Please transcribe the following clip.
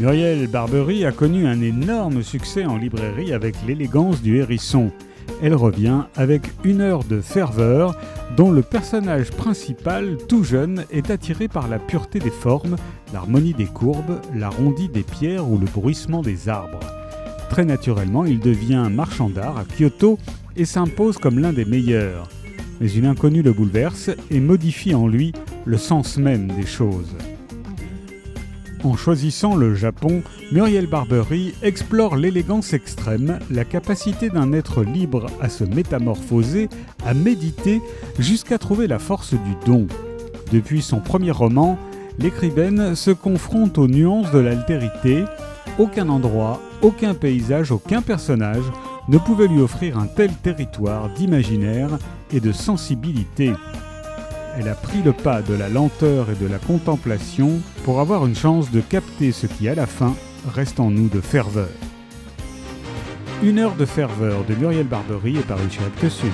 Muriel Barbery a connu un énorme succès en librairie avec l'élégance du hérisson. Elle revient avec une heure de ferveur dont le personnage principal, tout jeune, est attiré par la pureté des formes, l'harmonie des courbes, l'arrondi des pierres ou le bruissement des arbres. Très naturellement, il devient marchand d'art à Kyoto et s'impose comme l'un des meilleurs. Mais une inconnue le bouleverse et modifie en lui le sens même des choses. En choisissant le Japon, Muriel Barbery explore l'élégance extrême, la capacité d'un être libre à se métamorphoser, à méditer, jusqu'à trouver la force du don. Depuis son premier roman, l'écrivaine se confronte aux nuances de l'altérité. Aucun endroit, aucun paysage, aucun personnage ne pouvait lui offrir un tel territoire d'imaginaire et de sensibilité elle a pris le pas de la lenteur et de la contemplation pour avoir une chance de capter ce qui, à la fin, reste en nous de ferveur. Une heure de ferveur de Muriel Barbery est paru chez Actes Sud.